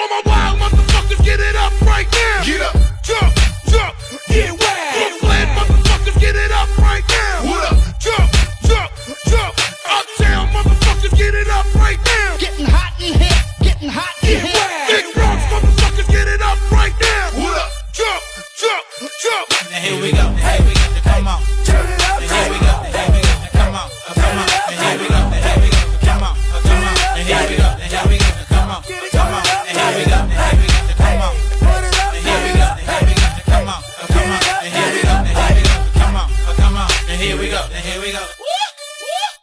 All my wild motherfuckers, get it up right now. Get up. Jump, jump, get wild.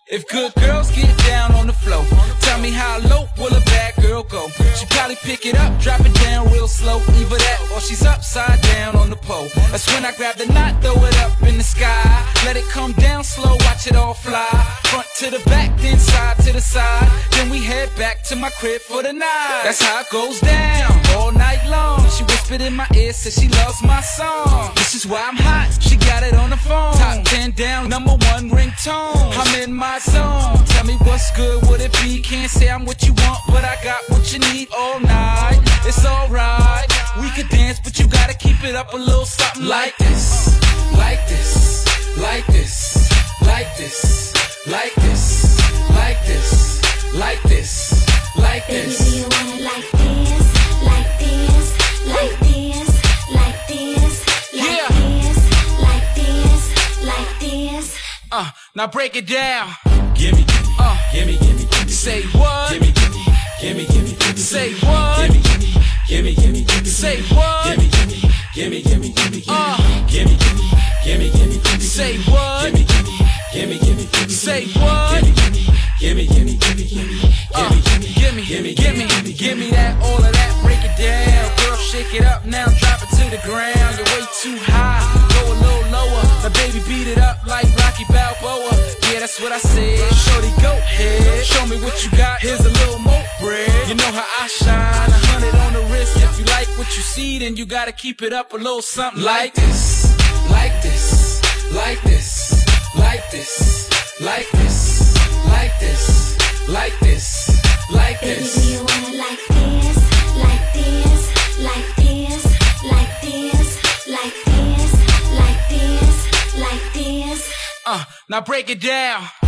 If good girls get down on the floor, tell me how low will a bad girl go? She probably pick it up, drop it down real slow. Either that or she's upside down on the pole. That's when I grab the knot, throw it up in the sky. Let it come down slow, watch it all fly. Front to the back, then side to the side. Then we head back to my crib for the night. That's how it goes down all night long. She whispered in my ear, said she loves my song. This is why I'm hot. She got it on the phone. Top 10 down, number one ringtone. I'm in my zone. Tell me what's good, would it be? Can't say I'm what you want, but I got what you need all night. It's alright. We could dance, but you gotta keep it up a little something like this. Like this. Like this. Like this. Like this. Like this. Like this. Like Baby, this. do you want now break it down. Gimme, gimme, Uh, gimme, gimme, gimme. say what? Gimme, gimme, gimme, gimme. Say what? Gimme, gimme, gimme, gimme. Say what? Gimme, gimme, gimme, gimme, gimme, Uh. gimme. Gimme, gimme, gimme. Say what? Gimme, gimme, gimme, gimme. Say what? Gimme, gimme, gimme, gimme, gimme, gimme. Uh, Gimme, gimme, gimme, gimme, gimme that, all of that, break it down. Girl, shake it up now, drop it to the ground. You're way too high, go a little lower. Now, baby, beat it up like Balboa. Yeah, that's what I said. Shorty, go ahead. Show me what you got. Here's a little more bread. You know how I shine. A hundred on the wrist. If you like what you see, then you gotta keep it up a little something like this, like this, like this, like this, like this, like this, Uh, now break it down.